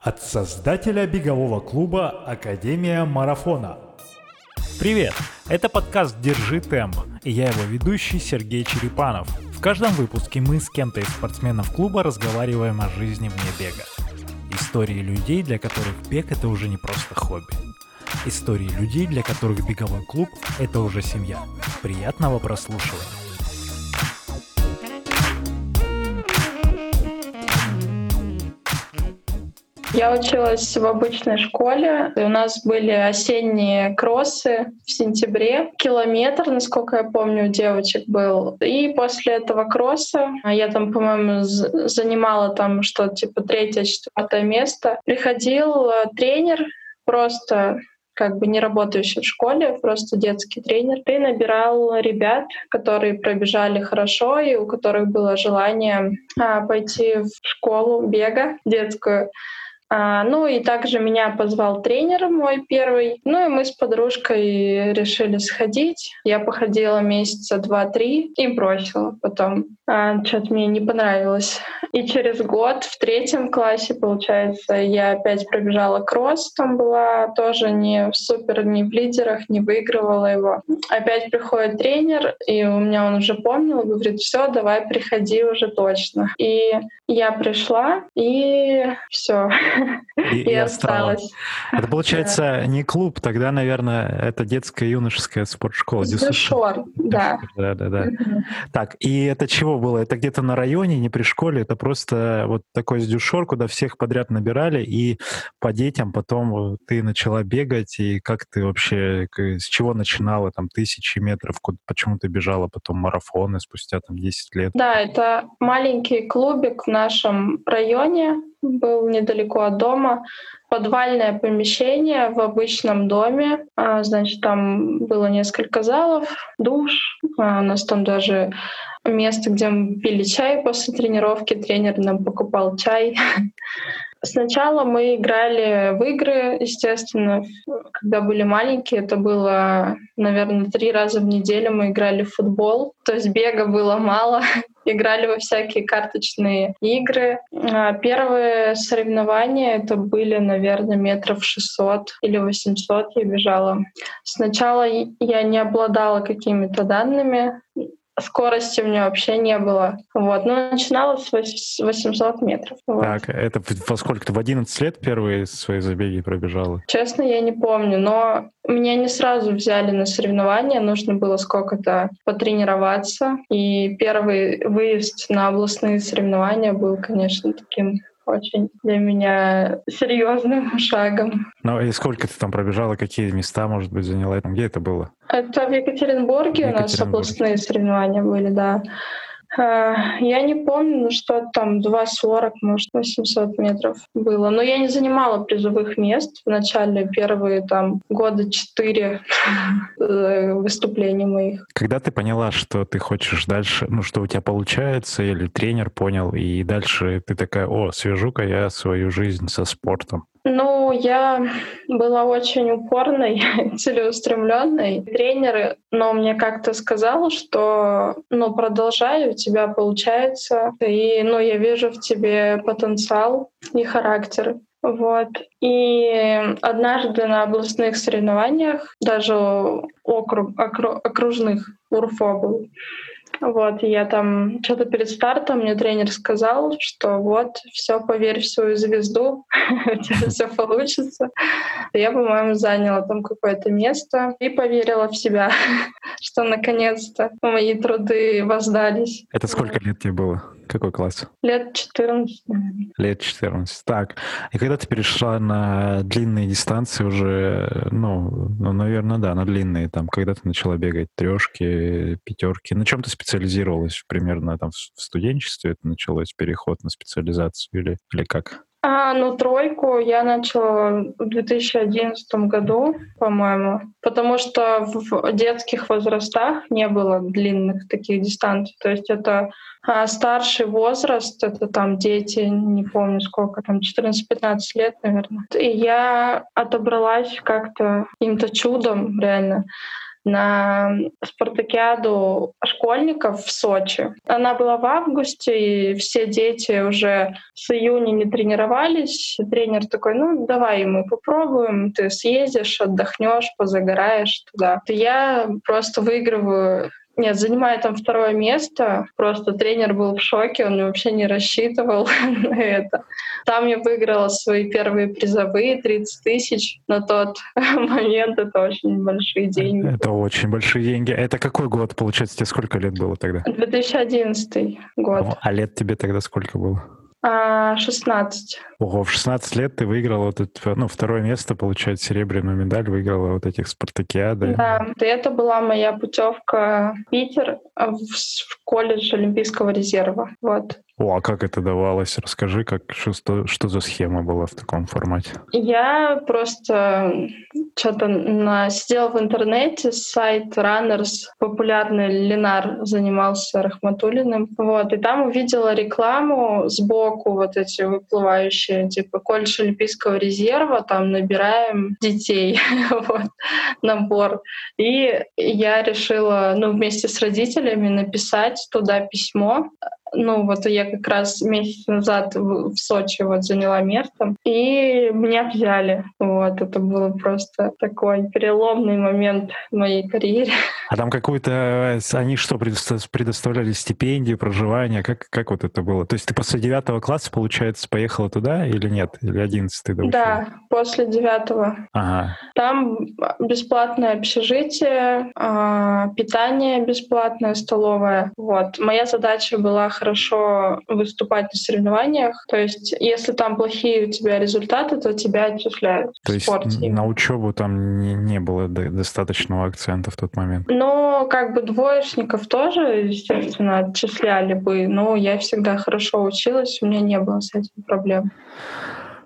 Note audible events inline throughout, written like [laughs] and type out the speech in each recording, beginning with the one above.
От создателя бегового клуба «Академия марафона». Привет! Это подкаст «Держи темп» и я его ведущий Сергей Черепанов. В каждом выпуске мы с кем-то из спортсменов клуба разговариваем о жизни вне бега. Истории людей, для которых бег — это уже не просто хобби. Истории людей, для которых беговой клуб — это уже семья. Приятного прослушивания! Я училась в обычной школе. И у нас были осенние кроссы в сентябре. Километр, насколько я помню, у девочек был. И после этого кросса я там, по-моему, занимала там что-то типа третье, четвертое место. Приходил э, тренер просто как бы не работающий в школе, просто детский тренер, и набирал ребят, которые пробежали хорошо и у которых было желание а, пойти в школу бега детскую. А, ну и также меня позвал тренер мой первый. Ну и мы с подружкой решили сходить. Я походила месяца два-три и бросила потом. А, Что-то мне не понравилось. И через год в третьем классе, получается, я опять пробежала кросс. Там была тоже не в супер, не в лидерах, не выигрывала его. Опять приходит тренер, и у меня он уже помнил, говорит, все, давай приходи уже точно. И я пришла, и все. [laughs] И, и осталась. Это получается да. не клуб, тогда, наверное, это детская юношеская спортшкола. Дюшор, да. Да, да, да. Так, и это чего было? Это где-то на районе, не при школе, это просто вот такой дюшор, куда всех подряд набирали, и по детям потом ты начала бегать, и как ты вообще, с чего начинала, там, тысячи метров, почему ты бежала потом марафоны спустя там 10 лет? Да, это маленький клубик в нашем районе, был недалеко от дома. Подвальное помещение в обычном доме. А, значит, там было несколько залов, душ. А, у нас там даже место, где мы пили чай после тренировки. Тренер нам покупал чай. [laughs] Сначала мы играли в игры, естественно, когда были маленькие, это было, наверное, три раза в неделю мы играли в футбол, то есть бега было мало, [laughs] играли во всякие карточные игры. А первые соревнования это были, наверное, метров 600 или 800 я бежала. Сначала я не обладала какими-то данными, скорости у меня вообще не было. Вот. Но начинала с 800 метров. Вот. Так, это во сколько ты в 11 лет первые свои забеги пробежала? Честно, я не помню, но меня не сразу взяли на соревнования, нужно было сколько-то потренироваться. И первый выезд на областные соревнования был, конечно, таким очень для меня серьезным [laughs] шагом. Ну и сколько ты там пробежала, какие места, может быть, заняла? Где это было? Это в Екатеринбурге, в Екатеринбурге. у нас областные соревнования были, да. А, я не помню, ну что там, 2,40, может, 800 метров было. Но я не занимала призовых мест в начале, первые там года четыре [laughs] э, выступлений моих. Когда ты поняла, что ты хочешь дальше, ну что у тебя получается, или тренер понял, и дальше ты такая, о, свяжу-ка я свою жизнь со спортом? Ну, я была очень упорной, [laughs] целеустремленной. Тренер, но мне как-то сказал, что ну, продолжай, у тебя получается. И ну, я вижу в тебе потенциал и характер. Вот. И однажды на областных соревнованиях, даже округ, округ, окружных УРФО был, вот, я там что-то перед стартом мне тренер сказал, что вот, все, поверь в свою звезду, [laughs] у тебя все получится. Я, по-моему, заняла там какое-то место и поверила в себя, [laughs] что наконец-то мои труды воздались. Это сколько лет тебе было? Какой класс? Лет 14, наверное. Лет 14. Так. И когда ты перешла на длинные дистанции уже, ну, ну, наверное, да, на длинные, там, когда ты начала бегать трешки, пятерки, на чем ты специализировалась примерно там в студенчестве? Это началось переход на специализацию или, или как? А, ну, тройку я начала в 2011 году, по-моему, потому что в детских возрастах не было длинных таких дистанций. То есть это а, старший возраст, это там дети, не помню сколько, там 14-15 лет, наверное. И я отобралась как-то каким-то чудом, реально на спартакиаду школьников в Сочи. Она была в августе, и все дети уже с июня не тренировались. Тренер такой, ну давай мы попробуем, ты съездишь, отдохнешь, позагораешь туда. Я просто выигрываю нет, занимаю там второе место. Просто тренер был в шоке, он вообще не рассчитывал [laughs] на это. Там я выиграла свои первые призовые 30 тысяч. На тот [laughs] момент это очень большие деньги. Это очень большие деньги. Это какой год, получается? Тебе сколько лет было тогда? 2011 год. А лет тебе тогда сколько было? 16. А, Ого, в 16 лет ты выиграла вот это, ну, второе место, получается, серебряную медаль, выиграла вот этих спартакиады. Да, это была моя путевка в Питер в колледж Олимпийского резерва. Вот. О, а как это давалось? Расскажи, как, что, что за схема была в таком формате? Я просто что-то на, сидела в интернете, сайт Runners, популярный Ленар занимался Рахматулиным, вот, и там увидела рекламу сбоку, вот эти выплывающие, типа, колледж Олимпийского резерва, там набираем детей, [laughs] вот, набор. И я решила, ну, вместе с родителями написать туда письмо, ну, вот я как раз месяц назад в Сочи вот заняла место, и меня взяли. Вот, это было просто такой переломный момент в моей карьере. [laughs] А там какую-то... Они что, предоставляли стипендию, проживание? Как, как вот это было? То есть ты после девятого класса, получается, поехала туда или нет? Или одиннадцатый? Да, после девятого. Ага. Там бесплатное общежитие, а, питание бесплатное, столовая. Вот. Моя задача была хорошо выступать на соревнованиях. То есть, если там плохие у тебя результаты, то тебя отчисляют. То есть на учебу там не, не было достаточного акцента в тот момент? Но как бы двоечников тоже, естественно, отчисляли бы. Но я всегда хорошо училась, у меня не было с этим проблем.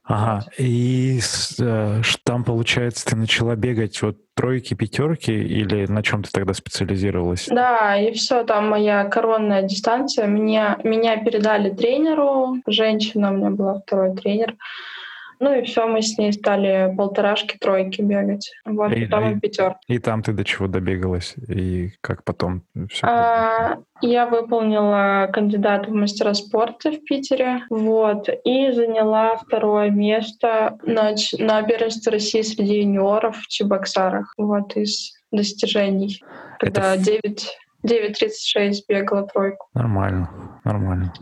Ага, и э, там, получается, ты начала бегать вот тройки, пятерки, или на чем ты тогда специализировалась? Да, и все, там моя коронная дистанция. Меня, меня передали тренеру, женщина у меня была второй тренер. Ну и все, мы с ней стали полторашки, тройки бегать. Вот, и, потом и, пятерки. И там ты до чего добегалась? И как потом все? А, я выполнила кандидат в мастера спорта в Питере. Вот, и заняла второе место на, на первенстве России среди юниоров в Чебоксарах. Вот, из достижений. Когда Это... 9 9.36 бегала тройку. Нормально, нормально.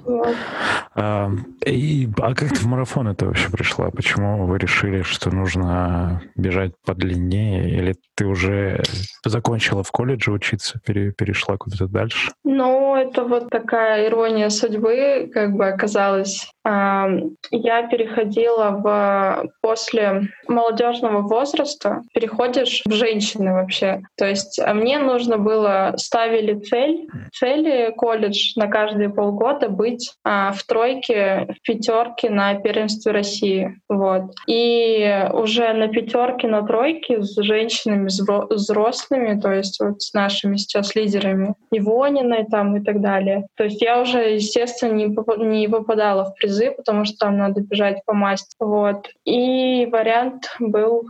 А, и, а как ты в марафон это вообще пришла? Почему вы решили, что нужно бежать подлиннее? Или ты уже закончила в колледже учиться, пере, перешла куда-то дальше? Ну, это вот такая ирония судьбы, как бы оказалось. Я переходила в после молодежного возраста, переходишь в женщины вообще. То есть а мне нужно было ставили цель, цели колледж на каждые полгода быть а, в тройке, в пятерке на первенстве России. Вот. И уже на пятерке, на тройке с женщинами взрослыми, то есть вот с нашими сейчас лидерами, Ивониной там и так далее. То есть я уже, естественно, не, не попадала в призы, потому что там надо бежать по масти. Вот. И вариант был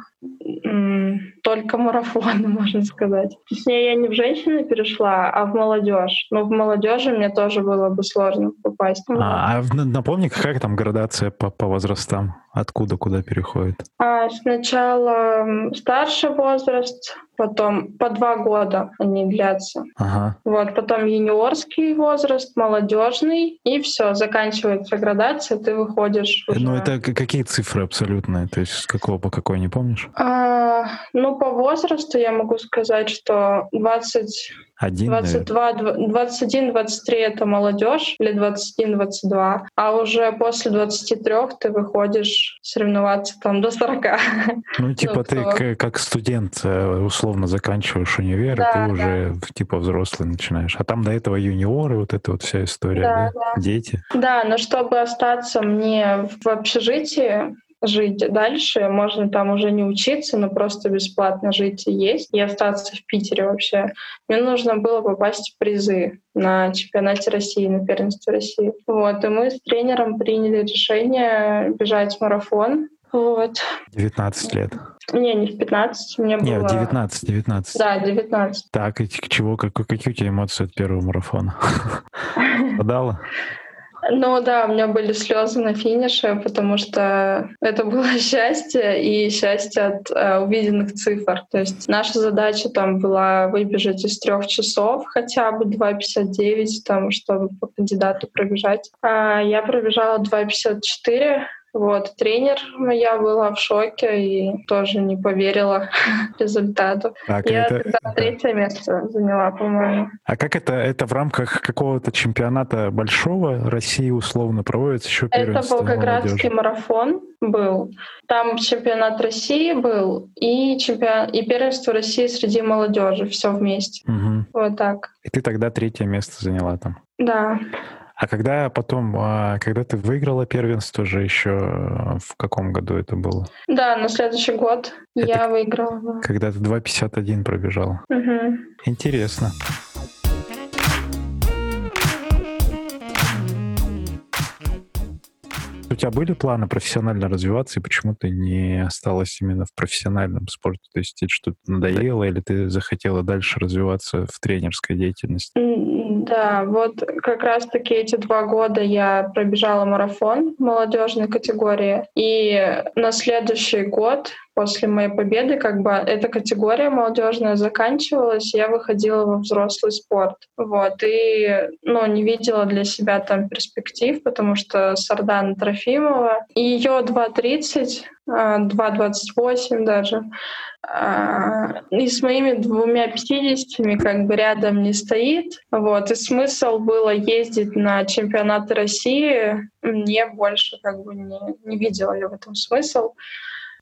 только марафон, [laughs] можно сказать. Точнее, я не в женщины перешла, а в молодежь. Но в молодежи мне тоже было бы сложно попасть. А, а напомни, какая там градация по, по возрастам? Откуда куда переходит? А, сначала старший возраст, потом по два года они длятся. Ага. Вот, потом юниорский возраст, молодежный, и все, заканчивается градация, ты выходишь. Уже... Ну, это какие цифры абсолютные? То есть с какого по какой не помнишь? А, ну, по возрасту я могу сказать, что 20 один, 22, 21, 23 — это молодежь, или 21, 22. А уже после 23 ты выходишь соревноваться там до 40. Ну, [laughs] типа ну, ты кто... как студент э, условно заканчиваешь универ, да, и ты да. уже типа взрослый начинаешь. А там до этого юниоры, вот эта вот вся история, да, да? Да. дети. Да, но чтобы остаться мне в общежитии, жить дальше. Можно там уже не учиться, но просто бесплатно жить и есть, и остаться в Питере вообще. Мне нужно было попасть в призы на чемпионате России, на первенстве России. Вот, и мы с тренером приняли решение бежать марафон. Вот. 19 лет. Не, не в 15, мне Не, было... 19, 19. Да, 19. Так, и к чего, как, какие у тебя эмоции от первого марафона? [laughs] Подала? Ну да, у меня были слезы на финише, потому что это было [laughs] счастье и счастье от э, увиденных цифр. То есть наша задача там была выбежать из трех часов хотя бы 2.59, там, чтобы по кандидату пробежать. А я пробежала 2.54, вот, тренер моя была в шоке и тоже не поверила [laughs] результату. Так, Я это... тогда третье место заняла, по-моему. А как это? Это в рамках какого-то чемпионата большого России условно проводится еще Это Волгоградский марафон был. Там чемпионат России был и чемпион и первенство России среди молодежи. Все вместе. Угу. Вот так. И ты тогда третье место заняла там? Да. А когда потом, а, когда ты выиграла первенство же еще, э, в каком году это было? Да, на следующий год это я выиграла. Когда ты 2.51 пробежала. Угу. Интересно. У тебя были планы профессионально развиваться, и почему ты не осталась именно в профессиональном спорте? То есть тебе что-то надоело, или ты захотела дальше развиваться в тренерской деятельности? Да, вот как раз-таки эти два года я пробежала марафон молодежной категории. И на следующий год после моей победы как бы эта категория молодежная заканчивалась, я выходила во взрослый спорт. Вот, и, ну, не видела для себя там перспектив, потому что Сардана Трофимова, и ее 2.30, 2.28 даже, а, и с моими двумя пятидесятями как бы рядом не стоит. Вот. И смысл было ездить на чемпионаты России. Мне больше как бы не, не видела я в этом смысл.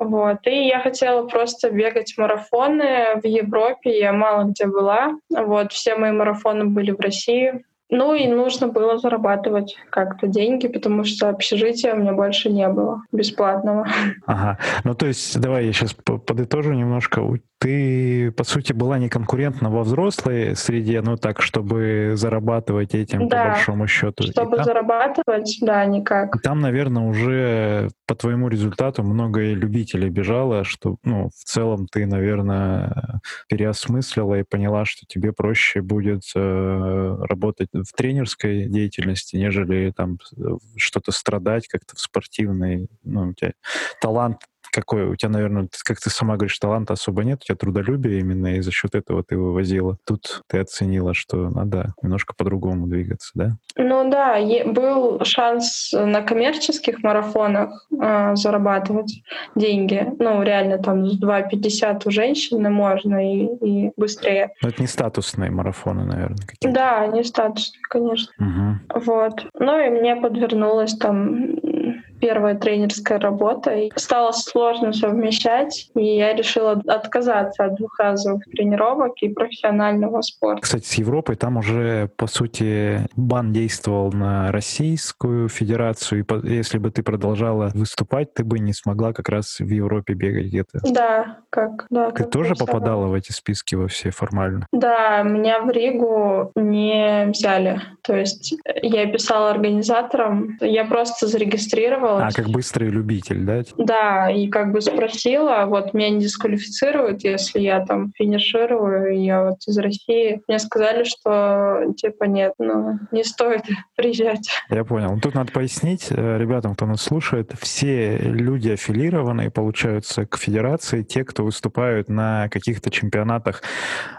Вот. И я хотела просто бегать марафоны в Европе. Я мало где была. Вот. Все мои марафоны были в России. Ну и нужно было зарабатывать как-то деньги, потому что общежития у меня больше не было бесплатного. Ага. Ну то есть, давай я сейчас подытожу немножко ты, по сути, была не конкурентна во взрослой среде, ну так, чтобы зарабатывать этим, да, по большому счету. Чтобы там, зарабатывать, да, никак. Там, наверное, уже по твоему результату много любителей бежало, что, ну, в целом ты, наверное, переосмыслила и поняла, что тебе проще будет э, работать в тренерской деятельности, нежели там что-то страдать как-то в спортивной, ну, у тебя талант какой у тебя, наверное, как ты сама говоришь, таланта особо нет, у тебя трудолюбие именно, и за счет этого ты вывозила. Тут ты оценила, что надо немножко по-другому двигаться, да? Ну да, был шанс на коммерческих марафонах э, зарабатывать деньги. Ну, реально там 2,50 у женщины можно и, и быстрее. Но это не статусные марафоны, наверное. Какие-то. Да, не статусные, конечно. Угу. Вот. Ну и мне подвернулось там первая тренерская работа. И стало сложно совмещать, и я решила отказаться от двухразовых тренировок и профессионального спорта. Кстати, с Европой там уже, по сути, бан действовал на Российскую Федерацию, и если бы ты продолжала выступать, ты бы не смогла как раз в Европе бегать где-то. Да, как, да. Ты как тоже попадала в эти списки во все формально? Да, меня в Ригу не взяли. То есть я писала организаторам, я просто зарегистрировала а, как быстрый любитель, да? Да, и как бы спросила, вот меня не дисквалифицируют, если я там финиширую, я вот из России. Мне сказали, что типа нет, ну не стоит [laughs] приезжать. Я понял. Тут надо пояснить э, ребятам, кто нас слушает, все люди аффилированные получаются к федерации, те, кто выступают на каких-то чемпионатах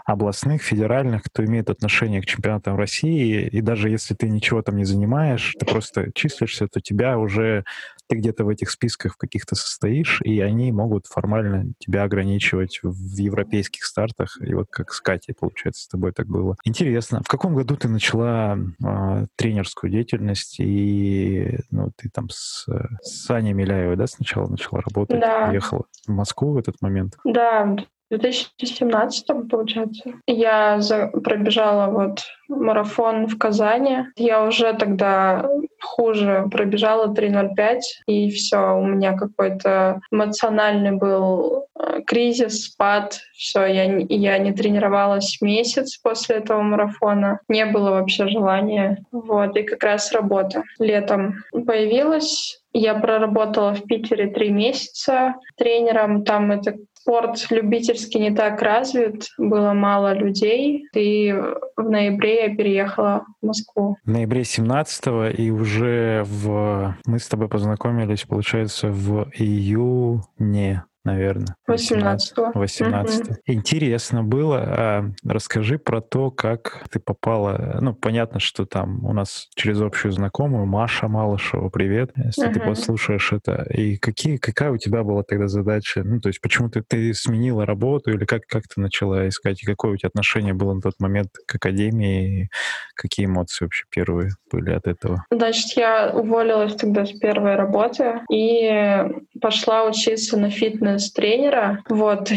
областных, федеральных, кто имеет отношение к чемпионатам России, и даже если ты ничего там не занимаешь, ты просто числишься, то тебя уже ты где-то в этих списках каких-то состоишь, и они могут формально тебя ограничивать в европейских стартах. И вот как с Катей, получается, с тобой так было. Интересно, в каком году ты начала э, тренерскую деятельность, и ну, ты там с, с Аней Миляевой, да, сначала начала работать? Да. Ехала в Москву в этот момент? Да, в 2017 получается. Я за, пробежала вот марафон в Казани. Я уже тогда хуже пробежала 3.05, и все, у меня какой-то эмоциональный был э, кризис, спад. Все, я, я не тренировалась месяц после этого марафона. Не было вообще желания. Вот, и как раз работа летом появилась я проработала в Питере три месяца тренером. Там это спорт любительский не так развит, было мало людей, и в ноябре я переехала в Москву. В ноябре 17 и уже в... мы с тобой познакомились, получается, в июне наверное. 18 -го. 18 угу. Интересно было. А расскажи про то, как ты попала. Ну, понятно, что там у нас через общую знакомую Маша Малышева, привет, если угу. ты послушаешь это. И какие, какая у тебя была тогда задача? Ну, то есть почему ты, ты сменила работу или как, как ты начала искать? И какое у тебя отношение было на тот момент к академии? И какие эмоции вообще первые были от этого? Значит, я уволилась тогда с первой работы и пошла учиться на фитнес фитнес-тренера. Вот.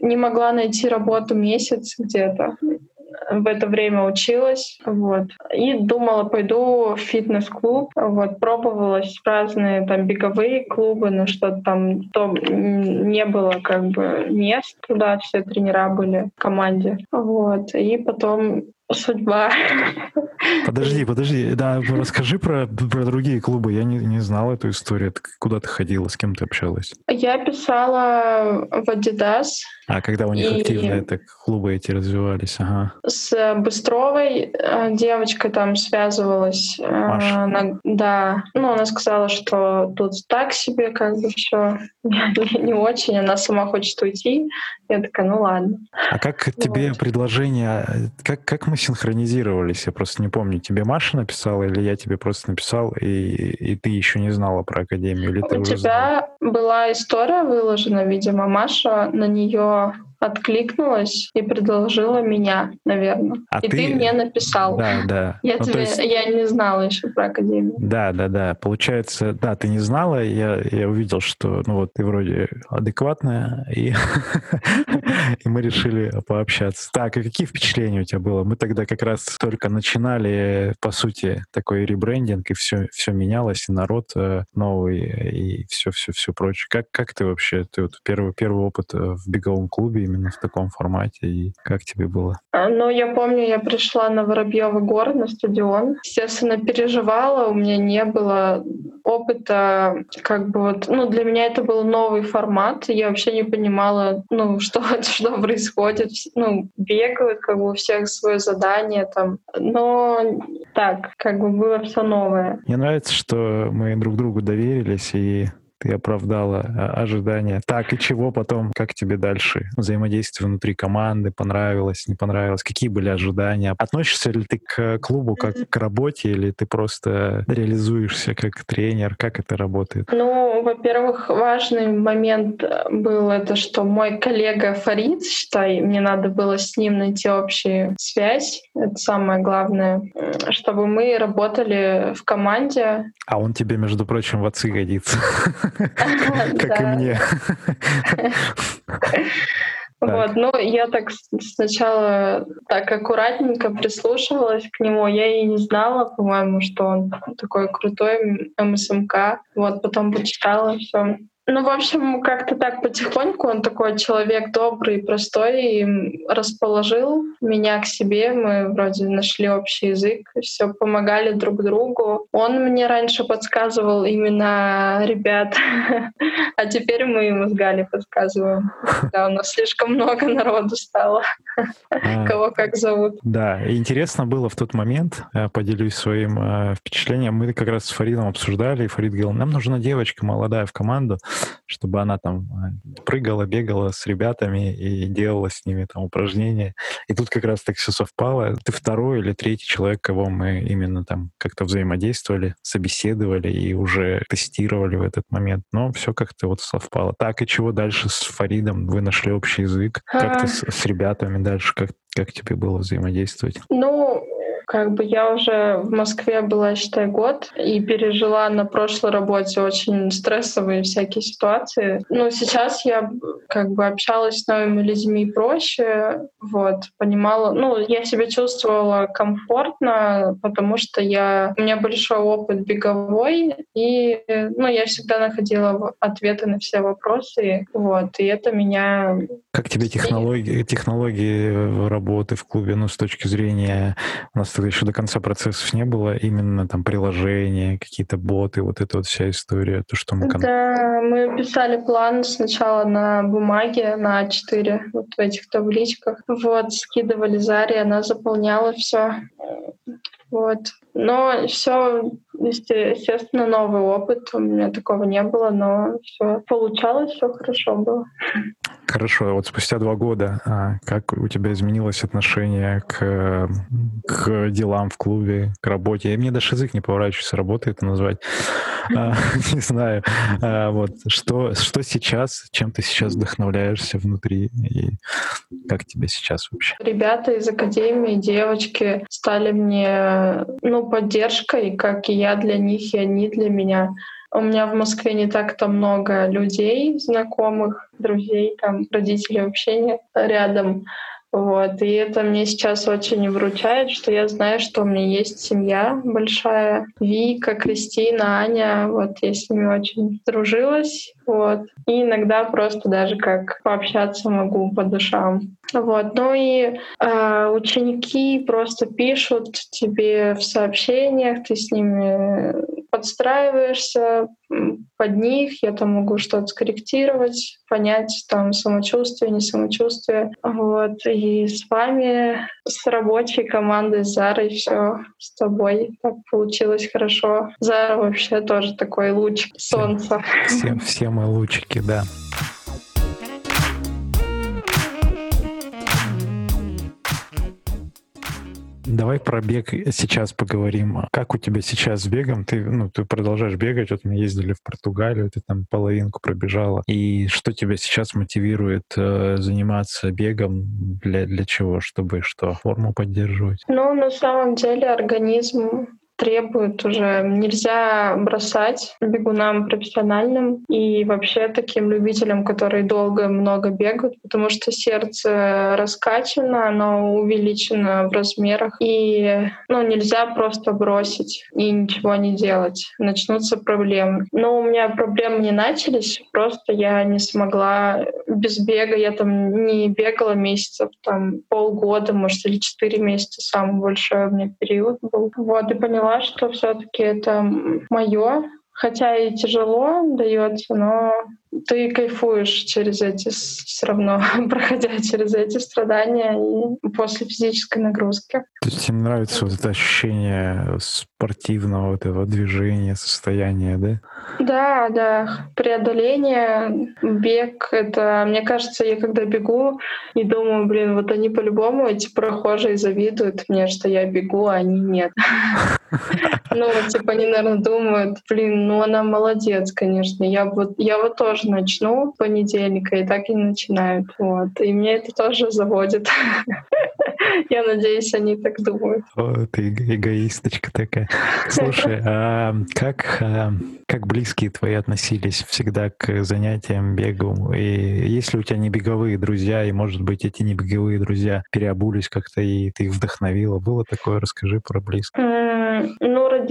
Не могла найти работу месяц где-то в это время училась, вот, и думала, пойду в фитнес-клуб, вот, пробовалась разные там беговые клубы, но что-то там то не было как бы мест туда, все тренера были в команде, вот, и потом судьба. Подожди, подожди. Да, расскажи про, про другие клубы. Я не, не знала эту историю. Куда ты ходила, с кем ты общалась? Я писала в Adidas. А когда у них и... активно это клубы эти развивались? Ага. С Быстровой э, девочкой там связывалась. Э, Маша. Она, да. Ну, она сказала, что тут так себе как бы все [laughs] не очень. Она сама хочет уйти. Я такая, ну ладно. А как вот. тебе предложение, как, как мы синхронизировались? Я просто не помню, тебе Маша написала или я тебе просто написал, и, и ты еще не знала про Академию? Или У ты тебя знала? была история выложена, видимо, Маша на нее more откликнулась и предложила меня, наверное. А и ты... ты мне написал. Да, да. Я ну, тебе, есть... я не знала еще про академию. Да, да, да. Получается, да, ты не знала, я, я увидел, что, ну вот, ты вроде адекватная, и, [laughs] и мы решили пообщаться. Так, и какие впечатления у тебя было? Мы тогда как раз только начинали, по сути, такой ребрендинг, и все, все менялось, и народ э, новый, и все-все-все прочее. Как, как ты вообще, ты вот первый, первый опыт э, в беговом клубе именно в таком формате, и как тебе было? А, ну, я помню, я пришла на Воробьевый город, на стадион. Естественно, переживала, у меня не было опыта, как бы вот, ну, для меня это был новый формат, я вообще не понимала, ну, [laughs] что, что происходит, ну, бегают, как бы у всех свое задание там, но так, как бы было все новое. Мне нравится, что мы друг другу доверились, и ты оправдала а, ожидания. Так, и чего потом? Как тебе дальше? Взаимодействие внутри команды понравилось, не понравилось? Какие были ожидания? Относишься ли ты к клубу как к работе или ты просто реализуешься как тренер? Как это работает? Ну, во-первых, важный момент был это, что мой коллега Фарид, считай, мне надо было с ним найти общую связь. Это самое главное, чтобы мы работали в команде. А он тебе, между прочим, в отцы годится. [laughs] как и мне. Вот, ну я так сначала так аккуратненько прислушивалась к нему. Я и не знала, по-моему, что он такой крутой МСМК. Вот, потом почитала все. Ну, в общем, как-то так потихоньку он такой человек добрый, простой, и расположил меня к себе. Мы вроде нашли общий язык, все помогали друг другу. Он мне раньше подсказывал именно ребят, [laughs] а теперь мы ему с Галей подсказываем. Да, у нас слишком много народу стало. А. Кого как зовут. Да, интересно было в тот момент, э, поделюсь своим э, впечатлением. Мы как раз с Фаридом обсуждали, и Фарид говорил, нам нужна девочка молодая в команду чтобы она там а, прыгала, бегала с ребятами и делала с ними там упражнения. И тут как раз так все совпало. Ты второй или третий человек, кого мы именно там как-то взаимодействовали, собеседовали и уже тестировали в этот момент. Но все как-то вот совпало. Так, и чего дальше с Фаридом? Вы нашли общий язык? Как-то с, с ребятами дальше? Как, как тебе было взаимодействовать? Ну, как бы я уже в Москве была, считай, год и пережила на прошлой работе очень стрессовые всякие ситуации. Но сейчас я как бы общалась с новыми людьми проще, вот, понимала, ну, я себя чувствовала комфортно, потому что я, у меня большой опыт беговой, и, ну, я всегда находила ответы на все вопросы, вот, и это меня... Как тебе технологии, технологии работы в клубе, ну, с точки зрения, у нас когда еще до конца процессов не было, именно там приложения, какие-то боты, вот эта вот вся история, то, что мы... Да, мы писали план сначала на бумаге, на А4, вот в этих табличках. Вот, скидывали Заре, она заполняла все. Вот. Но все, естественно, новый опыт. У меня такого не было, но все получалось, все хорошо было. Хорошо, вот спустя два года, а как у тебя изменилось отношение к, к делам в клубе, к работе? И мне даже язык не поворачивается, работой это назвать. [laughs] А, не знаю. А, вот что, что сейчас, чем ты сейчас вдохновляешься внутри и как тебе сейчас вообще? Ребята из академии, девочки стали мне, ну, поддержкой, как и я для них, и они для меня. У меня в Москве не так-то много людей, знакомых, друзей, там родителей вообще нет рядом. Вот. И это мне сейчас очень вручает, что я знаю, что у меня есть семья большая. Вика, Кристина, Аня. Вот я с ними очень дружилась. Вот. И иногда просто даже как пообщаться могу по душам. Вот. Ну и э, ученики просто пишут тебе в сообщениях, ты с ними подстраиваешься под них, я там могу что-то скорректировать, понять там самочувствие, не самочувствие. Вот. И с вами, с рабочей командой, с Зарой все с тобой так получилось хорошо. Зара вообще тоже такой луч солнца. Все, все мы лучики, да. Давай про бег сейчас поговорим. Как у тебя сейчас с бегом? Ты, ну, ты продолжаешь бегать. Вот мы ездили в Португалию, ты там половинку пробежала. И что тебя сейчас мотивирует э, заниматься бегом? Для, для чего? Чтобы что? Форму поддерживать? Ну, на самом деле организм требует уже. Нельзя бросать бегунам профессиональным и вообще таким любителям, которые долго много бегают, потому что сердце раскачано, оно увеличено в размерах, и ну, нельзя просто бросить и ничего не делать. Начнутся проблемы. Но у меня проблемы не начались, просто я не смогла без бега. Я там не бегала месяцев, там полгода, может, или четыре месяца, самый большой у меня период был. Вот, и поняла, поняла, что все-таки это мое, хотя и тяжело дается, но ты кайфуешь через эти все равно, [laughs] проходя через эти страдания и после физической нагрузки. То есть тебе нравится вот это ощущение спортивного вот этого движения, состояния, да? Да, да. Преодоление, бег — это, мне кажется, я когда бегу и думаю, блин, вот они по-любому, эти прохожие завидуют мне, что я бегу, а они нет. [laughs] Ну, типа, они, наверное, думают, блин, ну она молодец, конечно. Я вот, я вот тоже начну понедельника, и так и начинают. Вот. И мне это тоже заводит. [laughs] Я надеюсь, они так думают. О, ты эгоисточка такая. Слушай, [laughs] а как, как близкие твои относились всегда к занятиям, бегу? И есть ли у тебя не беговые друзья, и, может быть, эти не беговые друзья переобулись как-то, и ты их вдохновила? Было такое? Расскажи про близких.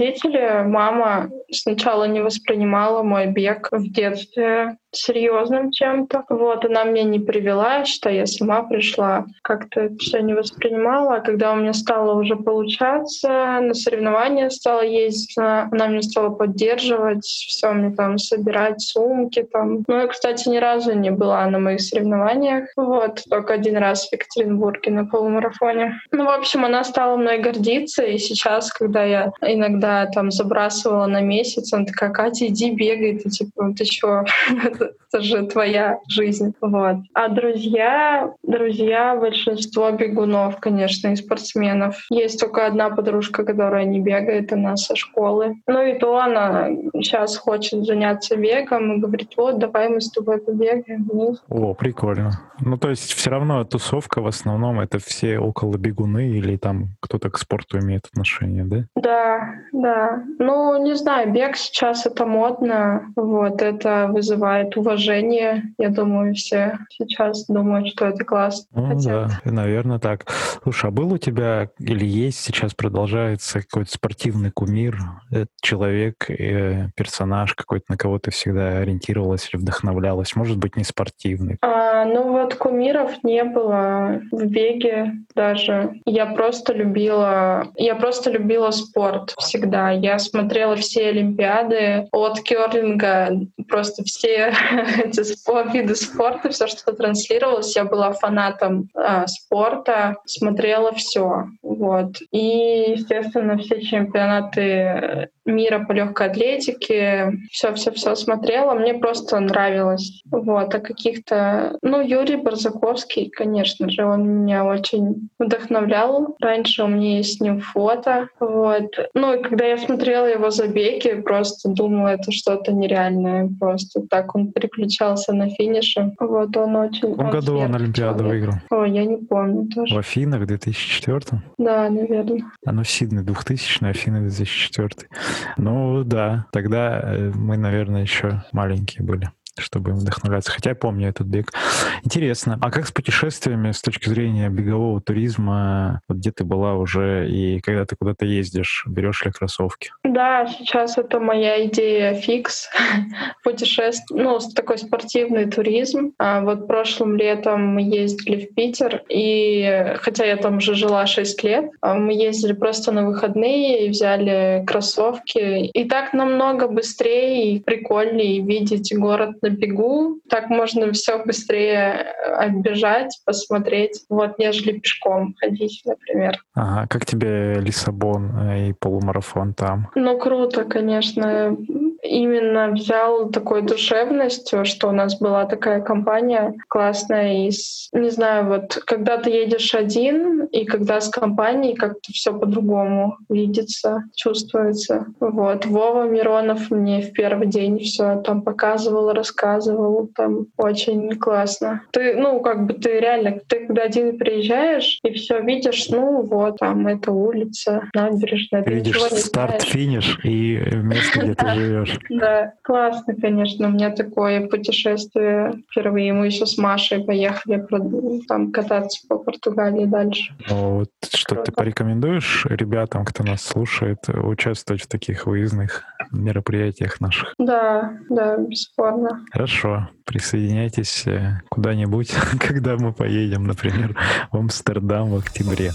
Родители, мама сначала не воспринимала мой бег в детстве серьезным чем-то. Вот, она меня не привела, что я сама пришла, как-то все не воспринимала. А когда у меня стало уже получаться, на соревнования стала ездить, она меня стала поддерживать, все мне там собирать сумки там. Ну, я, кстати, ни разу не была на моих соревнованиях. Вот, только один раз в Екатеринбурге на полумарафоне. Ну, в общем, она стала мной гордиться, и сейчас, когда я иногда там забрасывала на месяц, она такая, Катя, иди бегай, ты типа, ты чё? [laughs] это же твоя жизнь. Вот. А друзья, друзья, большинство бегунов, конечно, и спортсменов. Есть только одна подружка, которая не бегает, она со школы. Ну и то она сейчас хочет заняться бегом и говорит, вот, давай мы с тобой побегаем вниз. О, прикольно. Ну, то есть все равно тусовка в основном это все около бегуны или там кто-то к спорту имеет отношение, да? Да, да. Ну, не знаю, бег сейчас это модно, вот, это вызывает вот, уважение. Я думаю, все сейчас думают, что это классно. Ну, хотят. да, наверное, так. Слушай, а был у тебя или есть сейчас продолжается какой-то спортивный кумир, человек, э, персонаж какой-то, на кого ты всегда ориентировалась или вдохновлялась? Может быть, не спортивный? А, ну вот кумиров не было в беге даже. Я просто любила, я просто любила спорт всегда. Я смотрела все Олимпиады от керлинга, просто все [laughs] эти виды спорта, все, что транслировалось. Я была фанатом э, спорта, смотрела все. Вот. И, естественно, все чемпионаты мира по легкой атлетике, все-все-все смотрела, мне просто нравилось. Вот, а каких-то... Ну, Юрий Барзаковский, конечно же, он меня очень вдохновлял. Раньше у меня есть с ним фото. Вот. Ну, и когда я смотрела его забеги, просто думала, это что-то нереальное. Просто так он переключался на финише. Вот, он очень... В каком году он Олимпиаду выиграл? О, я не помню тоже. В Афинах в 2004? Да, наверное. А ну, Сиднey 2000, Афины 2004. Ну да, тогда э, мы, наверное, еще маленькие были чтобы им вдохновляться. Хотя я помню этот бег. Интересно. А как с путешествиями с точки зрения бегового туризма? Вот где ты была уже и когда ты куда-то ездишь, берешь ли кроссовки? Да, сейчас это моя идея фикс. [laughs] Путешествие, ну, такой спортивный туризм. А вот прошлым летом мы ездили в Питер, и хотя я там уже жила 6 лет, а мы ездили просто на выходные и взяли кроссовки. И так намного быстрее и прикольнее видеть город на бегу. Так можно все быстрее э, оббежать, посмотреть, вот, нежели пешком ходить, например. Ага, как тебе Лиссабон э, и полумарафон там? Ну, круто, конечно именно взял такой душевностью, что у нас была такая компания классная. И, не знаю, вот когда ты едешь один, и когда с компанией как-то все по-другому видится, чувствуется. Вот. Вова Миронов мне в первый день все там показывал, рассказывал. Там очень классно. Ты, ну, как бы ты реально, ты когда один приезжаешь, и все видишь, ну вот, там эта улица, набережная. Ты видишь старт-финиш и место, где ты [laughs] живешь. Да, классно, конечно. У меня такое путешествие впервые. Мы еще с Машей поехали там кататься по Португалии дальше. Ну, вот что Круто. ты порекомендуешь ребятам, кто нас слушает, участвовать в таких выездных мероприятиях наших? Да, да, бесспорно. Хорошо. Присоединяйтесь э, куда-нибудь, [laughs] когда мы поедем, например, в Амстердам в октябре.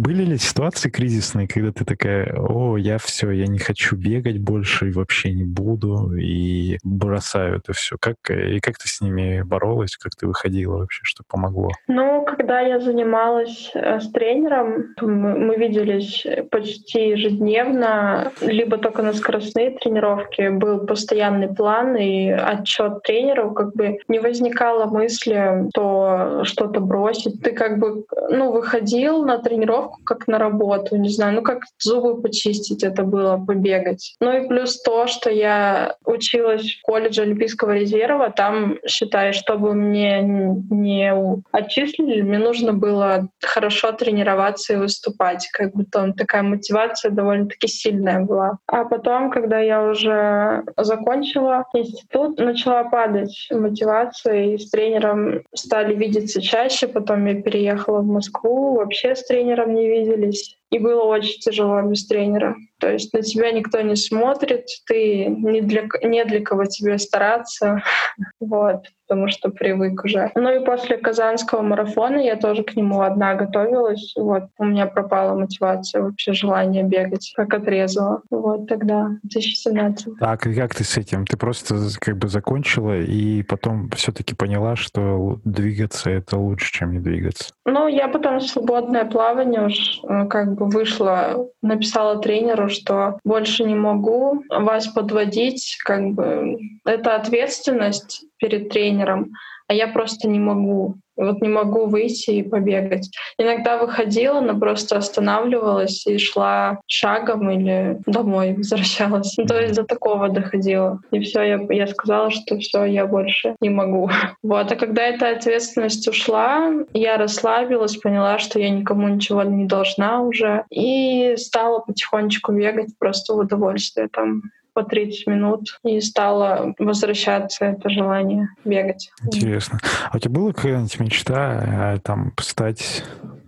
Были ли ситуации кризисные, когда ты такая, о, я все, я не хочу бегать больше и вообще не буду, и бросаю это все? Как, и как ты с ними боролась, как ты выходила вообще, что помогло? Ну, когда я занималась э, с тренером, мы, виделись почти ежедневно, либо только на скоростные тренировки, был постоянный план и отчет тренеру, как бы не возникало мысли, что что-то бросить. Ты как бы, ну, выходил на тренировку, как на работу, не знаю, ну как зубы почистить это было, побегать. Ну и плюс то, что я училась в колледже Олимпийского резерва, там, считай, чтобы мне не отчислили, мне нужно было хорошо тренироваться и выступать. Как бы там такая мотивация довольно-таки сильная была. А потом, когда я уже закончила институт, начала падать мотивация, и с тренером стали видеться чаще. Потом я переехала в Москву, вообще с тренером не виделись. И было очень тяжело без тренера. То есть на тебя никто не смотрит, ты не для, не для кого тебе стараться, [laughs] вот, потому что привык уже. Ну и после казанского марафона я тоже к нему одна готовилась. Вот, у меня пропала мотивация, вообще желание бегать, как отрезала. Вот тогда, 2017. Так, и как ты с этим? Ты просто как бы закончила и потом все таки поняла, что двигаться — это лучше, чем не двигаться? Ну, я потом свободное плавание уж э, как бы вышла, написала тренеру, что больше не могу вас подводить, как бы это ответственность перед тренером. А я просто не могу. Вот не могу выйти и побегать. Иногда выходила, но просто останавливалась и шла шагом или домой [laughs] возвращалась. Ну, то есть до такого доходила. И все, я, я сказала, что все, я больше не могу. [laughs] Вот. А когда эта ответственность ушла, я расслабилась, поняла, что я никому ничего не должна уже. И стала потихонечку бегать просто в удовольствие там по 30 минут и стало возвращаться это желание бегать. Интересно. А у тебя была какая-нибудь мечта э, там стать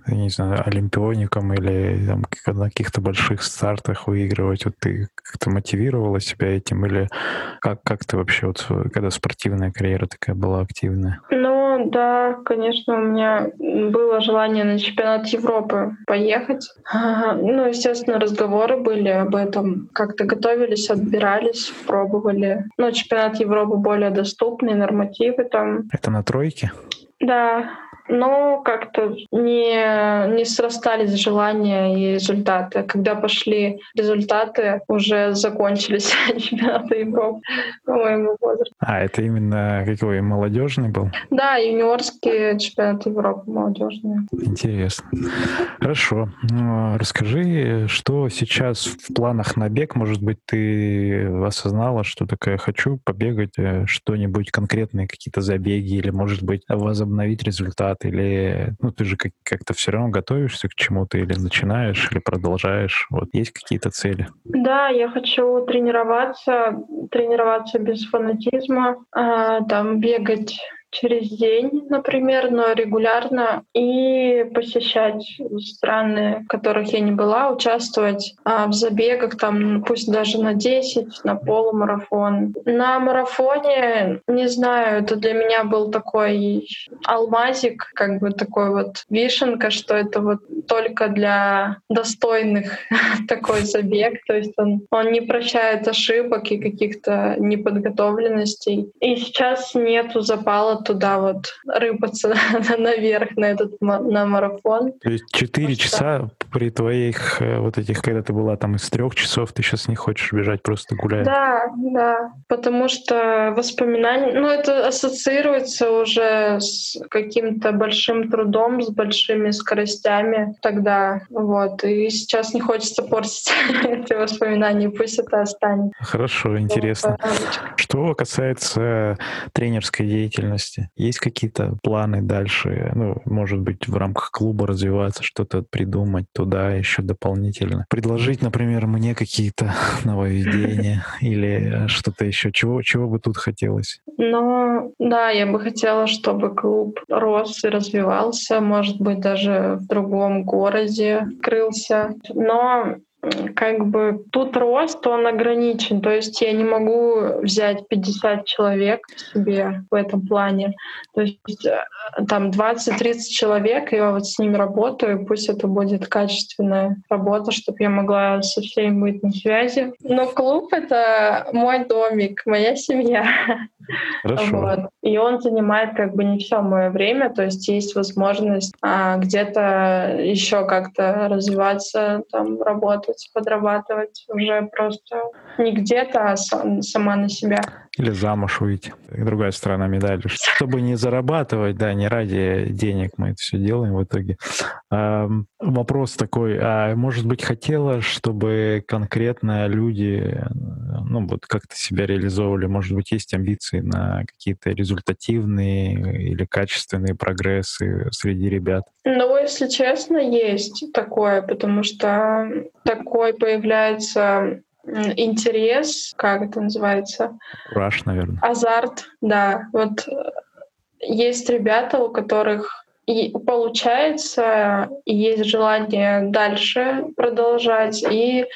я не знаю, олимпиоником или там, на каких-то больших стартах выигрывать? Вот ты как-то мотивировала себя этим или как, как ты вообще, вот, когда спортивная карьера такая была активная? Ну, да, конечно, у меня было желание на чемпионат Европы поехать. Ну, естественно, разговоры были об этом. Как-то готовились, отбирались, пробовали. Ну, чемпионат Европы более доступный, нормативы там. Это на тройке? Да, но как-то не, не срастались желания и результаты. Когда пошли результаты, уже закончились [laughs] чемпионаты Европы по моему возрасту. А, это именно какой молодежный был? Да, юниорские чемпионаты Европы молодежные. Интересно. Хорошо. Ну, расскажи, что сейчас в планах на бег? Может быть, ты осознала, что такое хочу побегать, э, что-нибудь конкретные какие-то забеги или, может быть, возобновить результат? Или ну ты же как- как-то все равно готовишься к чему-то или начинаешь, или продолжаешь? Вот есть какие-то цели? Да, я хочу тренироваться, тренироваться без фанатизма, э, там бегать через день, например, но регулярно, и посещать страны, в которых я не была, участвовать а, в забегах, там, пусть даже на 10, на полумарафон. На марафоне, не знаю, это для меня был такой алмазик, как бы такой вот вишенка, что это вот только для достойных [laughs] такой забег, то есть он, он не прощает ошибок и каких-то неподготовленностей. И сейчас нету запала туда вот рыпаться [laughs] наверх на этот на марафон. То есть 4 часа при твоих э, вот этих, когда ты была там из трех часов, ты сейчас не хочешь бежать, просто гулять? Да, да, потому что воспоминания, ну это ассоциируется уже с каким-то большим трудом, с большими скоростями тогда, вот, и сейчас не хочется портить [laughs] эти воспоминания, пусть это останется. Хорошо, интересно. Что касается тренерской деятельности, деятельности? Есть какие-то планы дальше? Ну, может быть, в рамках клуба развиваться, что-то придумать туда еще дополнительно? Предложить, например, мне какие-то [laughs] нововведения [laughs] или что-то еще? Чего, чего бы тут хотелось? Ну, да, я бы хотела, чтобы клуб рос и развивался, может быть, даже в другом городе крылся. Но как бы тут рост, он ограничен. То есть я не могу взять 50 человек себе в этом плане. То есть э, там 20-30 человек, я вот с ними работаю, пусть это будет качественная работа, чтобы я могла со всеми быть на связи. Но клуб — это мой домик, моя семья. Хорошо. Вот. И он занимает как бы не все мое время, то есть есть возможность а, где-то еще как-то развиваться, там работать, подрабатывать уже просто не где-то, а сам, сама на себя. Или замуж выйти. Другая сторона медали. Чтобы не зарабатывать, да, не ради денег мы это все делаем в итоге. А, вопрос такой, а может быть хотела, чтобы конкретно люди, ну вот как-то себя реализовывали, может быть есть амбиции на какие-то результативные или качественные прогрессы среди ребят? Ну, если честно, есть такое, потому что такой появляется интерес, как это называется? Кураж, наверное. Азарт, да. Вот э, есть ребята, у которых и получается, и есть желание дальше продолжать, и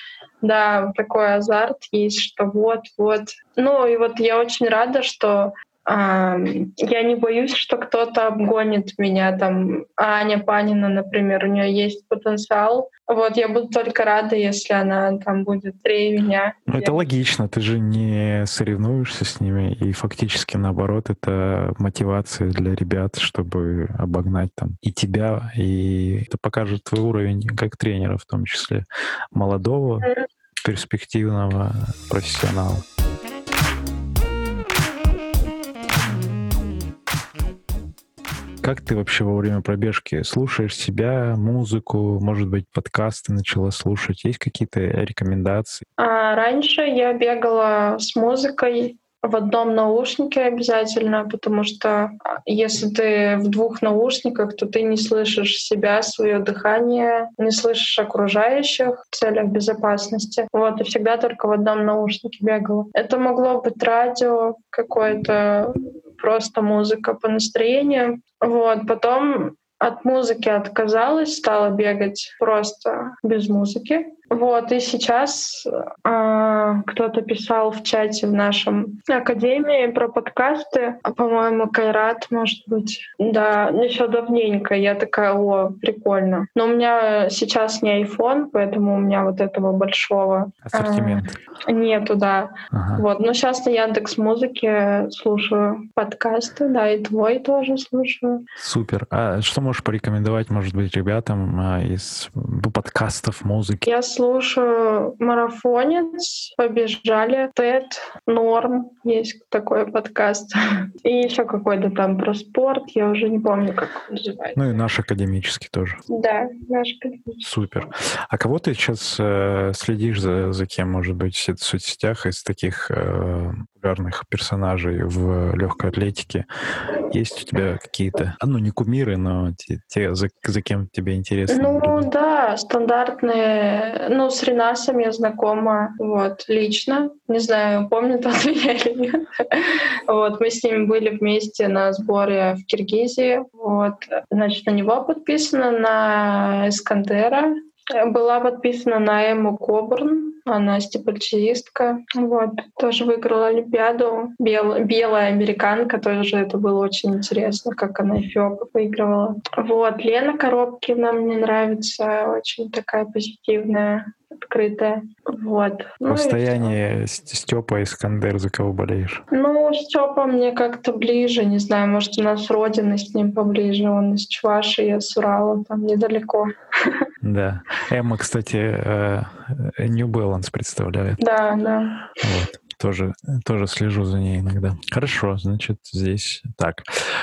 да, такой азарт есть, что вот-вот. Ну и вот я очень рада, что я не боюсь, что кто-то обгонит меня, там, Аня Панина, например, у нее есть потенциал. Вот, я буду только рада, если она там будет быстрее меня. Ну, это логично, ты же не соревнуешься с ними, и фактически, наоборот, это мотивация для ребят, чтобы обогнать там и тебя, и это покажет твой уровень как тренера в том числе, молодого, перспективного профессионала. Как ты вообще во время пробежки слушаешь себя, музыку, может быть, подкасты начала слушать? Есть какие-то рекомендации? А раньше я бегала с музыкой, в одном наушнике обязательно, потому что а, если ты в двух наушниках, то ты не слышишь себя, свое дыхание, не слышишь окружающих в целях безопасности. Вот, и всегда только в одном наушнике бегала. Это могло быть радио какое-то, просто музыка по настроению. Вот, потом от музыки отказалась, стала бегать просто без музыки. Вот, и сейчас э, кто-то писал в чате в нашем академии про подкасты, а, по-моему, Кайрат, может быть. Да, еще давненько. Я такая, о, прикольно. Но у меня сейчас не iPhone, поэтому у меня вот этого большого... Ассортимент. Э, нету, да. Ага. Вот, но сейчас на Яндекс Музыке слушаю подкасты, да, и твой тоже слушаю. Супер. А что можешь порекомендовать, может быть, ребятам а, из подкастов, музыки? Я слушаю «Марафонец», «Побежали», «Тед», «Норм», есть такой подкаст. [laughs] И еще какой-то там про спорт, я уже не помню, как он называется. Ну и наш академический тоже. Да, наш академический. Супер. А кого ты сейчас э, следишь за, за кем, может быть, в соцсетях из таких э, популярных персонажей в легкой атлетике? Есть у тебя какие-то, а, ну не кумиры, но те, те за, за кем тебе интересно? Ну да, стандартные. Ну, с Ренасом я знакома вот, лично. Не знаю, помнит он [laughs] меня или нет. Вот, мы с ним были вместе на сборе в Киргизии. Вот, значит, на него подписано, на Искандера. Была подписана на Эму Кобурн, она стипальчиистка. Вот. Тоже выиграла Олимпиаду. Бел, белая американка тоже. Это было очень интересно, как она Эфиопа выигрывала. Вот. Лена Коробкина мне нравится. Очень такая позитивная открытая. Вот. В состоянии ну, Степа Искандер, за кого болеешь? Ну, Степа мне как-то ближе, не знаю, может, у нас родина с ним поближе. Он из Чуваши, я с Урала, там недалеко. [laughs] Да. Эмма, кстати, э, New Balance представляет. Да, да. Вот тоже, тоже слежу за ней иногда. Хорошо, значит, здесь так.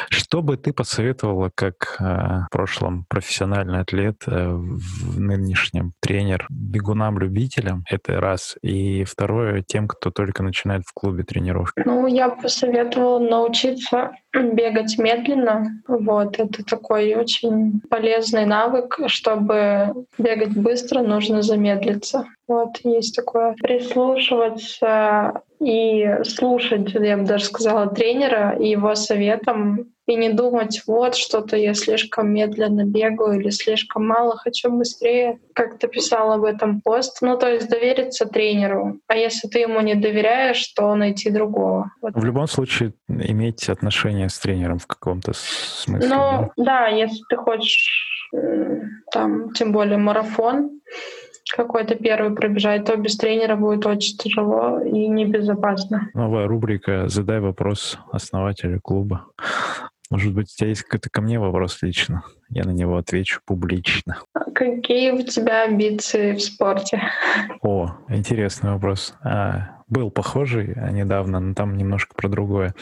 Что бы ты посоветовала как э, в прошлом профессиональный атлет, э, в нынешнем тренер бегунам-любителям? Это раз. И второе, тем, кто только начинает в клубе тренировки. Ну, я посоветовала научиться бегать медленно. Вот, это такой очень полезный навык. Чтобы бегать быстро, нужно замедлиться. Вот, есть такое. Прислушиваться и слушать, я бы даже сказала, тренера и его советам, и не думать, вот что-то я слишком медленно бегаю или слишком мало, хочу быстрее. Как ты писал об этом пост. Ну, то есть довериться тренеру. А если ты ему не доверяешь, то найти другого. Вот. В любом случае иметь отношения с тренером в каком-то смысле. Ну, да, да если ты хочешь там, тем более марафон, какой-то первый пробежать, то без тренера будет очень тяжело и небезопасно. Новая рубрика «Задай вопрос основателю клуба». Может быть, у тебя есть какой-то ко мне вопрос лично? Я на него отвечу публично. Какие у тебя амбиции в спорте? О, интересный вопрос. А, был похожий недавно, но там немножко про другое.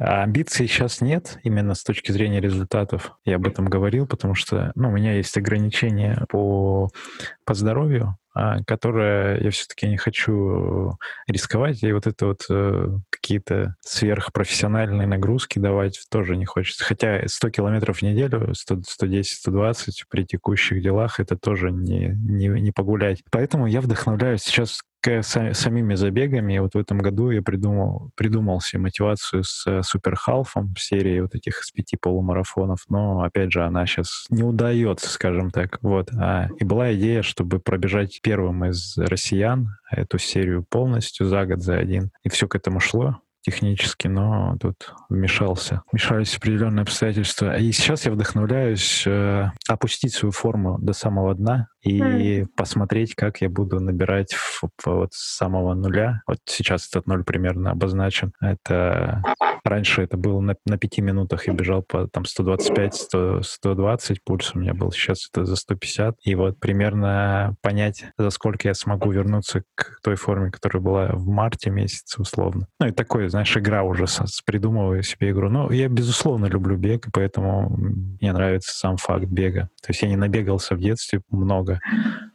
А амбиций сейчас нет, именно с точки зрения результатов. Я об этом говорил, потому что ну, у меня есть ограничения по, по здоровью, а, которое я все-таки не хочу рисковать, и вот это вот э, какие-то сверхпрофессиональные нагрузки давать тоже не хочется. Хотя 100 километров в неделю, 110-120 при текущих делах, это тоже не, не, не погулять. Поэтому я вдохновляюсь сейчас самими забегами. И вот в этом году я придумал, придумал себе мотивацию с э, суперхалфом серии вот этих с пяти полумарафонов. Но, опять же, она сейчас не удается, скажем так. Вот. А, и была идея, чтобы пробежать первым из россиян эту серию полностью за год, за один. И все к этому шло технически, но тут вмешался. Вмешались определенные обстоятельства. И сейчас я вдохновляюсь э, опустить свою форму до самого дна, и mm. посмотреть, как я буду набирать в, в, вот с самого нуля. Вот сейчас этот ноль примерно обозначен. Это раньше это было на, на 5 минутах я бежал по там 125, 100, 120 пульс у меня был, сейчас это за 150. И вот примерно понять, за сколько я смогу вернуться к той форме, которая была в марте месяце условно. Ну и такое, знаешь, игра уже, придумываю себе игру. Ну, я безусловно люблю бег, и поэтому мне нравится сам факт бега. То есть я не набегался в детстве много,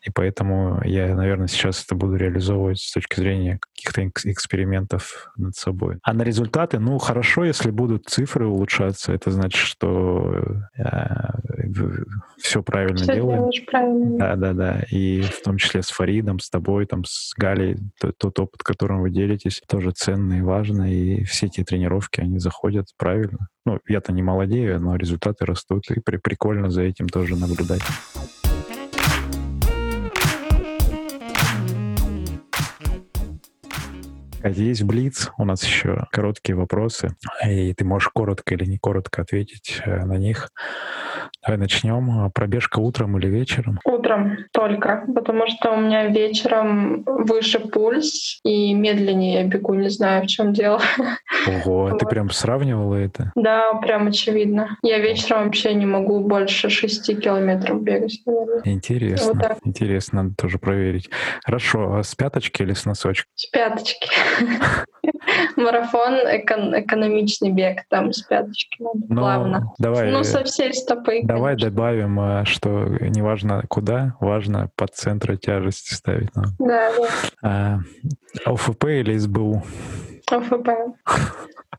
и поэтому я, наверное, сейчас это буду реализовывать с точки зрения каких-то экспериментов над собой. А на результаты, ну, хорошо, если будут цифры улучшаться, это значит, что э, все правильно все делаем. правильно. Да, да, да. И в том числе с Фаридом, с тобой, там, с Галей, тот, тот опыт, которым вы делитесь, тоже ценный и важный. И все эти тренировки, они заходят правильно. Ну, я-то не молодею, но результаты растут, и при, прикольно за этим тоже наблюдать. А здесь Блиц, у нас еще короткие вопросы, и ты можешь коротко или не коротко ответить э, на них. Давай начнем. Пробежка утром или вечером? Утром только, потому что у меня вечером выше пульс и медленнее я бегу, не знаю, в чем дело. Ого, [laughs] вот. ты прям сравнивала это? Да, прям очевидно. Я вечером вообще не могу больше шести километров бегать. Интересно, вот интересно, надо тоже проверить. Хорошо, а с пяточки или с носочки? С пяточки. [laughs] Марафон экон- экономичный бег, там с пяточки надо Но плавно. Давай, ну, со всей стопы. Давай конечно. добавим, а, что неважно куда, важно под центра тяжести ставить. Ну. Да, да. А, ОФП или СБУ? ОФП.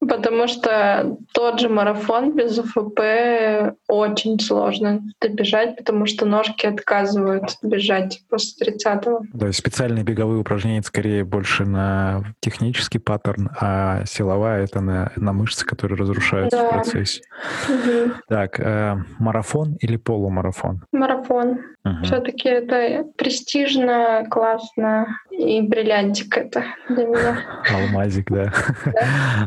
Потому что тот же марафон без УФП очень сложно добежать, потому что ножки отказывают бежать после 30-го. Да, специальные беговые упражнения скорее больше на технический паттерн, а силовая — это на, на мышцы, которые разрушаются да. в процессе. Угу. Так, э, марафон или полумарафон? Марафон. Угу. Все-таки это престижно, классно и бриллиантик это для меня. [laughs] Алмазик, да.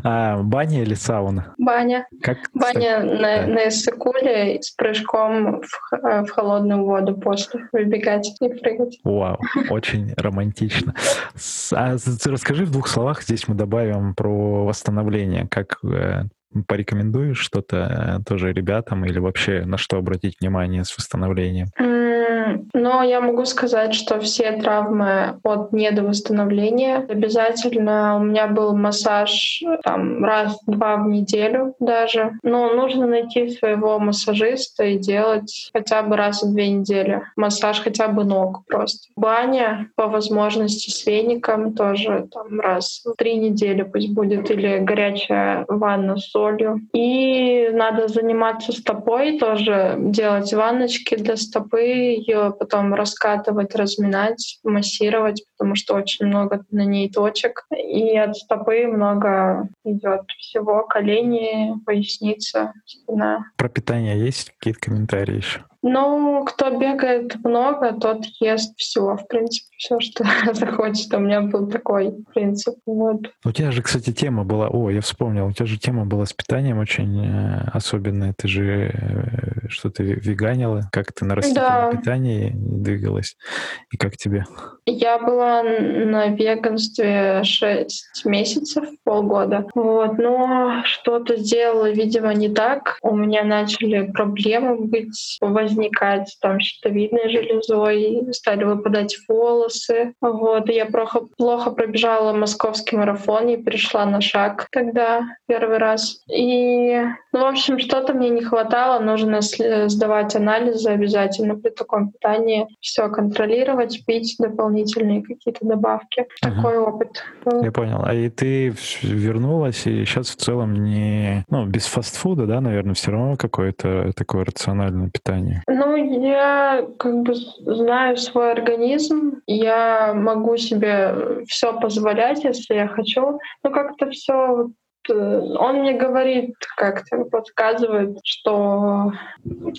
А, баня или сауна? Баня. Как? Баня на, на Иссыкуле с прыжком в, э, в холодную воду после выбегать и прыгать. Вау, очень романтично. А расскажи в двух словах, здесь мы добавим про восстановление, как э, порекомендуешь что-то э, тоже ребятам или вообще на что обратить внимание с восстановлением? Но я могу сказать, что все травмы от недовосстановления обязательно у меня был массаж там раз-два в неделю даже. Но нужно найти своего массажиста и делать хотя бы раз в две недели. Массаж хотя бы ног просто. Баня по возможности с веником тоже там раз в три недели пусть будет или горячая ванна с солью. И надо заниматься стопой тоже, делать ванночки для стопы, ее потом раскатывать, разминать, массировать, потому что очень много на ней точек. И от стопы много идет всего, колени, поясница, спина. Про питание есть какие-то комментарии еще? Ну, кто бегает много, тот ест все, в принципе, все, что [laughs] захочет. У меня был такой принцип. Вот. У тебя же, кстати, тема была, о, я вспомнил, у тебя же тема была с питанием очень э, особенная. Ты же э, что-то веганила, как ты на растительном да. питании двигалась, и как тебе? Я была на веганстве 6 месяцев, полгода. Вот, но что-то сделала, видимо, не так. У меня начали проблемы быть возникать там щитовидной железой, стали выпадать волосы. Вот, и я плохо, плохо пробежала московский марафон и пришла на шаг тогда первый раз. И, ну, в общем, что-то мне не хватало, нужно сдавать анализы обязательно при таком питании, все контролировать, пить дополнительные какие-то добавки. Ага. Такой опыт. Я понял. А и ты вернулась, и сейчас в целом не, ну, без фастфуда, да, наверное, все равно какое-то такое рациональное питание? Ну, я как бы знаю свой организм, я могу себе все позволять, если я хочу. Но как-то все он мне говорит, как-то подсказывает, что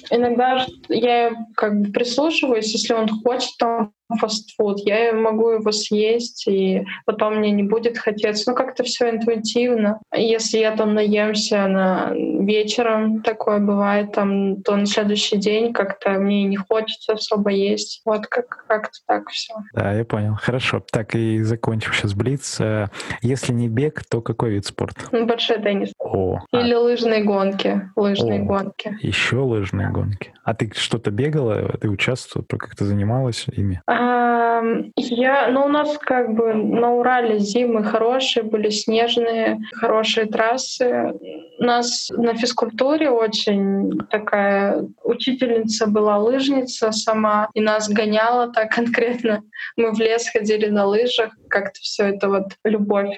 иногда я как бы прислушиваюсь, если он хочет там фастфуд, я могу его съесть, и потом мне не будет хотеться. Ну, как-то все интуитивно. Если я там наемся на вечером, такое бывает, там, то на следующий день как-то мне не хочется особо есть. Вот как- как-то так все. Да, я понял. Хорошо. Так, и закончим сейчас Блиц. Э, если не бег, то какой вид спорта? Большой теннис. О, а Или лыжные гонки. Лыжные О. гонки. еще лыжные гонки. А ты что-то бегала? Ты участвовала? Как-то занималась ими? Ам, Я, ну, у нас как бы на Урале зимы хорошие, были снежные, хорошие трассы. У нас на физкультуре очень такая учительница была лыжница сама, и нас гоняла так конкретно. Мы в лес ходили на лыжах, как-то все это вот любовь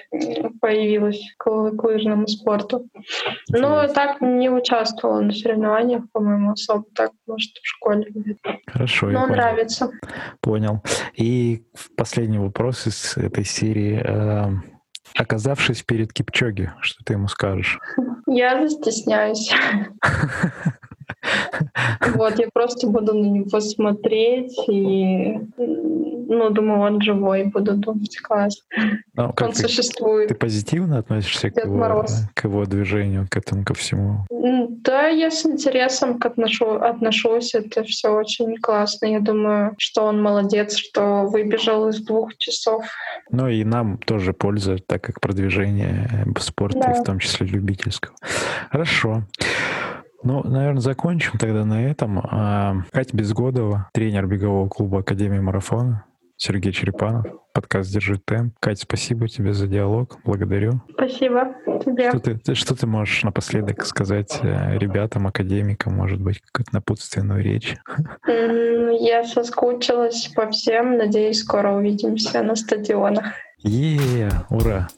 появилась к, лыжному спорту. Но так не участвовала на соревнованиях, по-моему, особо так, может, в школе. Хорошо, Но понял. нравится. Понял. И последний вопрос из этой серии. Э, Оказавшись перед Кипчоги, что ты ему скажешь? Я застесняюсь. [laughs] Вот, я просто буду на него смотреть и, ну, думаю, он живой, буду думать, класс. Ну, как Он ты, существует. ты позитивно относишься к его, Мороз. к его движению, к этому, ко всему? Да, я с интересом к отношу, отношусь, это все очень классно. Я думаю, что он молодец, что выбежал из двух часов. Ну и нам тоже польза, так как продвижение э, спорта, Да. и в том числе любительского. Хорошо. Ну, наверное, закончим тогда на этом. А, Катя Безгодова, тренер бегового клуба Академии марафона, Сергей Черепанов, подкаст «Держи темп». Катя, спасибо тебе за диалог, благодарю. Спасибо тебе. Что ты, что ты можешь напоследок сказать э, ребятам, академикам, может быть, какую-то напутственную речь? Я соскучилась по всем. Надеюсь, скоро увидимся на стадионах. Е, ура!